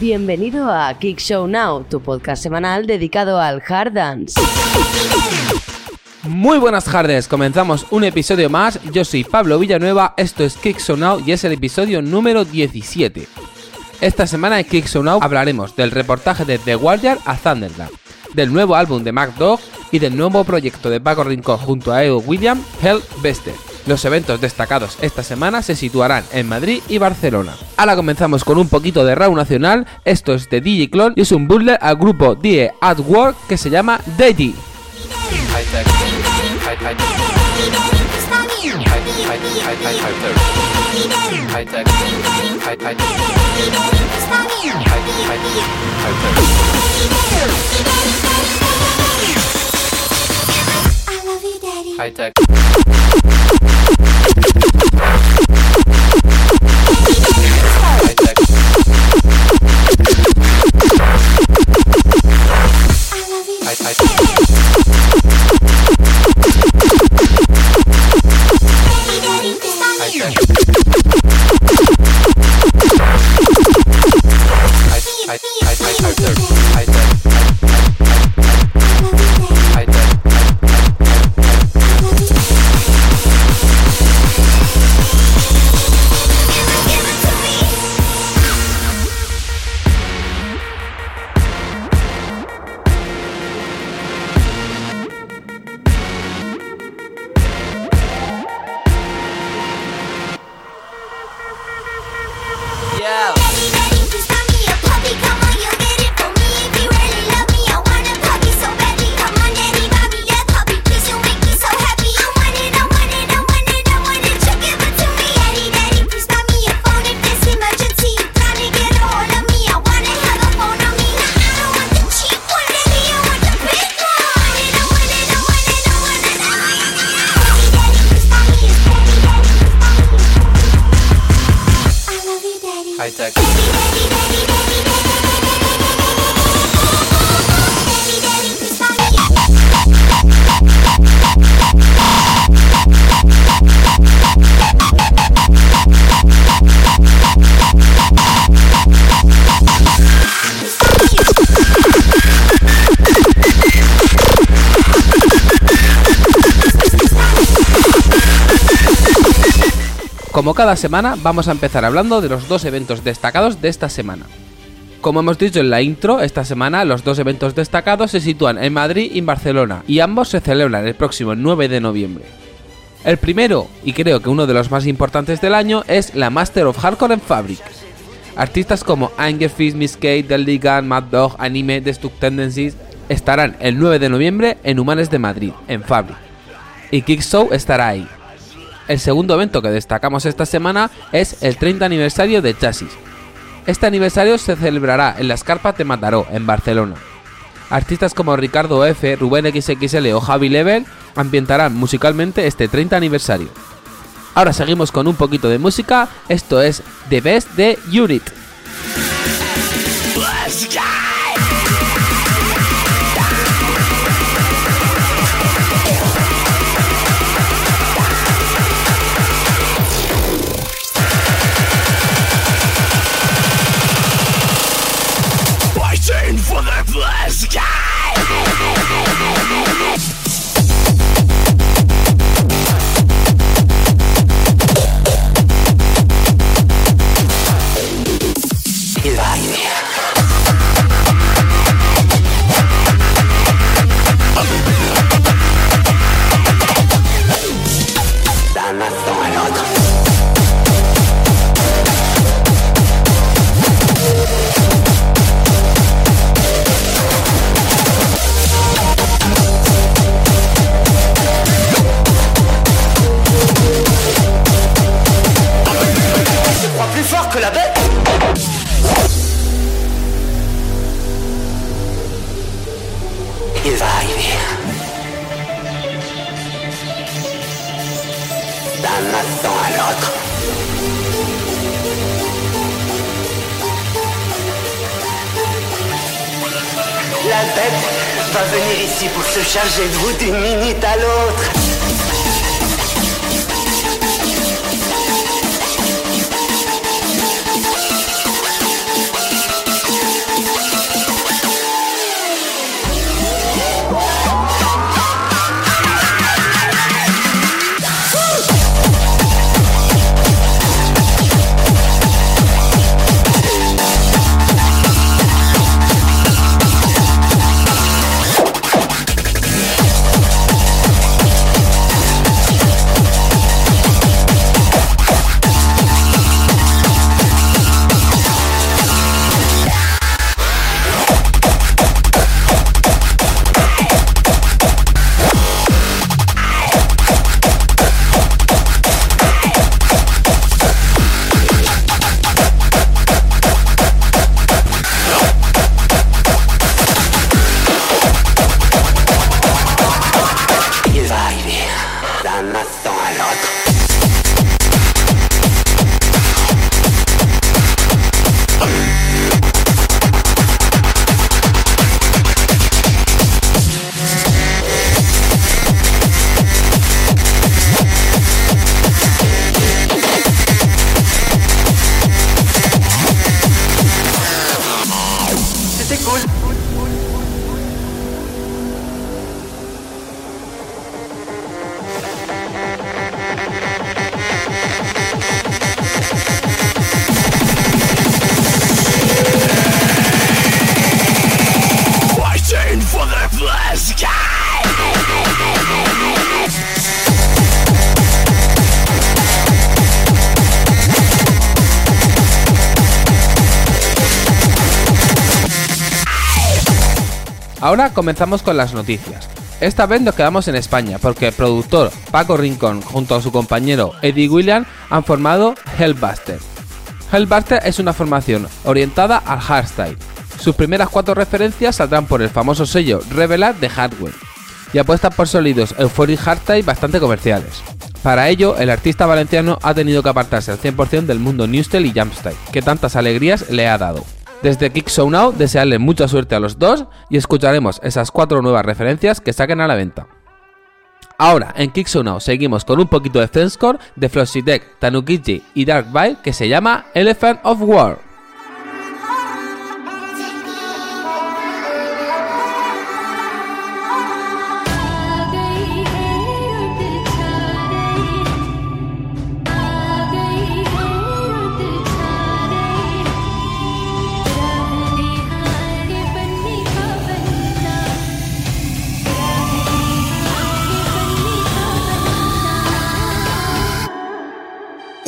Bienvenido a Kick Show Now, tu podcast semanal dedicado al hard dance. Muy buenas tardes, comenzamos un episodio más. Yo soy Pablo Villanueva, esto es Kick Show Now y es el episodio número 17. Esta semana en Kick Show Now hablaremos del reportaje de The Guardian a Thunderland, del nuevo álbum de Mac Dog y del nuevo proyecto de Paco Rincón junto a Ego William, Hell Bester. Los eventos destacados esta semana se situarán en Madrid y Barcelona. Ahora comenzamos con un poquito de Raw Nacional, esto es de DJ Clone y es un butler al grupo Die at Work que se llama Deji. High tech. Como cada semana, vamos a empezar hablando de los dos eventos destacados de esta semana. Como hemos dicho en la intro, esta semana los dos eventos destacados se sitúan en Madrid y en Barcelona, y ambos se celebran el próximo 9 de noviembre. El primero, y creo que uno de los más importantes del año, es la Master of Hardcore en Fabric. Artistas como Anger Fist, Miss Kate, Del Ligan, Mad Dog, Anime, Destruct Tendencies estarán el 9 de noviembre en Humanes de Madrid, en Fabric. Y Kick Show estará ahí. El segundo evento que destacamos esta semana es el 30 aniversario de Chasis. Este aniversario se celebrará en las Carpas de Mataró, en Barcelona. Artistas como Ricardo F, Rubén XXL o Javi Level ambientarán musicalmente este 30 aniversario. Ahora seguimos con un poquito de música, esto es The Best de Unit. it. tu vas arriver? D'un instant à l'autre. La bête va venir ici pour se charger de vous d'une minute à l'autre. Ahora comenzamos con las noticias. Esta vez nos quedamos en España porque el productor Paco Rincón junto a su compañero Eddie William han formado Hellbuster. Hellbuster es una formación orientada al hardstyle. Sus primeras cuatro referencias saldrán por el famoso sello Revelar de Hardware y apuestan por sonidos euphoric hardstyle bastante comerciales. Para ello, el artista valenciano ha tenido que apartarse al 100% del mundo newstyle y jumpstyle, que tantas alegrías le ha dado. Desde Kick Now, desearle mucha suerte a los dos y escucharemos esas cuatro nuevas referencias que saquen a la venta. Ahora, en Kick Now seguimos con un poquito de Fenscore de Flossidek, Tanukichi y Dark Bile que se llama Elephant of War.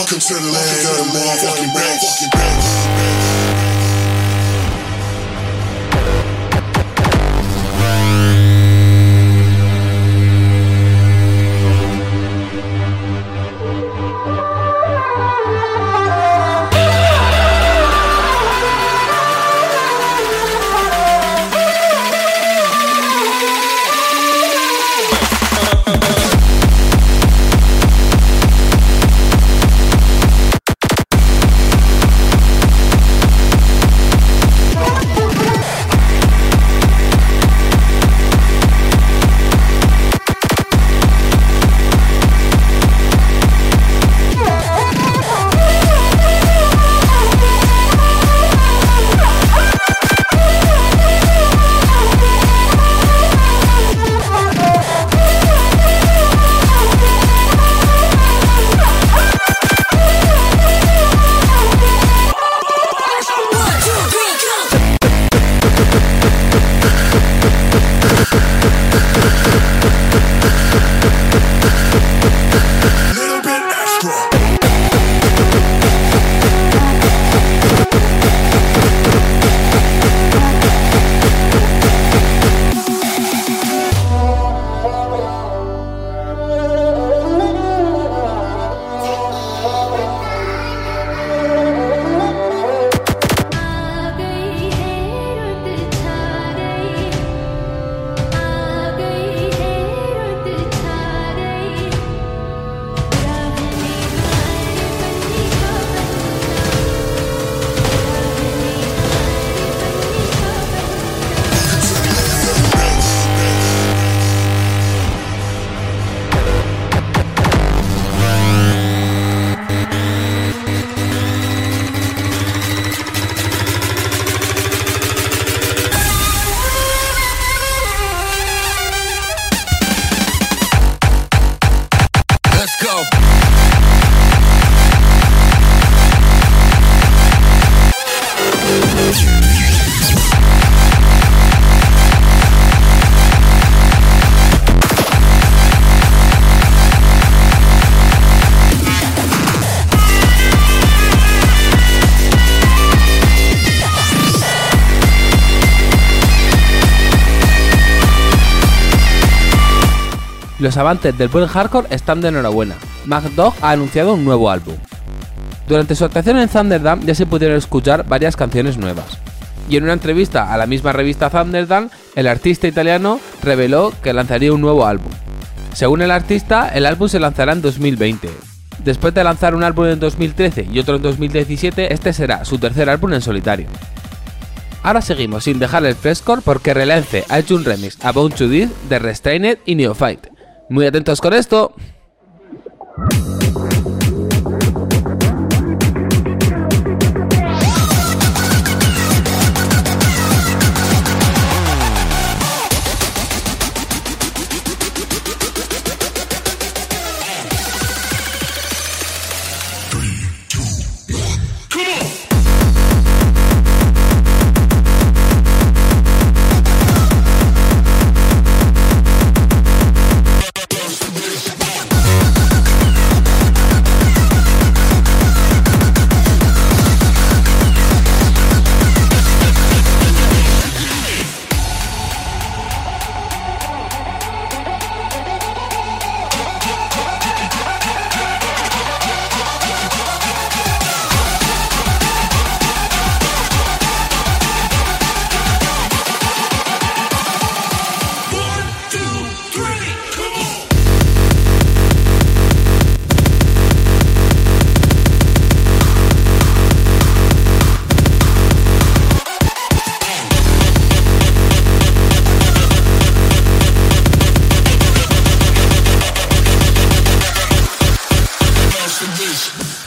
Welcome to the land of the motherfucking. Los amantes del buen hardcore están de enhorabuena. MacDog ha anunciado un nuevo álbum. Durante su actuación en Thunderdam ya se pudieron escuchar varias canciones nuevas. Y en una entrevista a la misma revista Thunderdam, el artista italiano reveló que lanzaría un nuevo álbum. Según el artista, el álbum se lanzará en 2020. Después de lanzar un álbum en 2013 y otro en 2017, este será su tercer álbum en solitario. Ahora seguimos sin dejar el frescore porque Relance ha hecho un remix a Bone to This de Restrained y Neophyte. Muy atentos con esto. Investigation.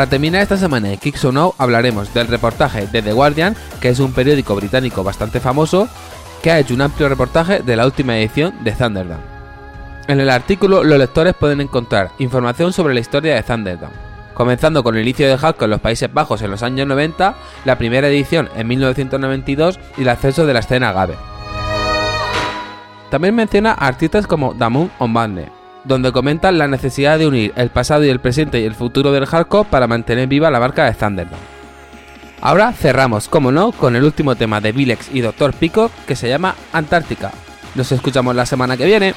Para terminar esta semana de Kicks or Now hablaremos del reportaje de The Guardian, que es un periódico británico bastante famoso, que ha hecho un amplio reportaje de la última edición de Thunderdome. En el artículo los lectores pueden encontrar información sobre la historia de Thunderdome, comenzando con el inicio de hardcore en los Países Bajos en los años 90, la primera edición en 1992 y el ascenso de la escena Gabe. También menciona artistas como Damun o Madness, donde comentan la necesidad de unir el pasado y el presente y el futuro del hardcore para mantener viva la marca de Thunderdome. Ahora cerramos, como no, con el último tema de Vilex y Dr. Pico que se llama Antártica. Nos escuchamos la semana que viene.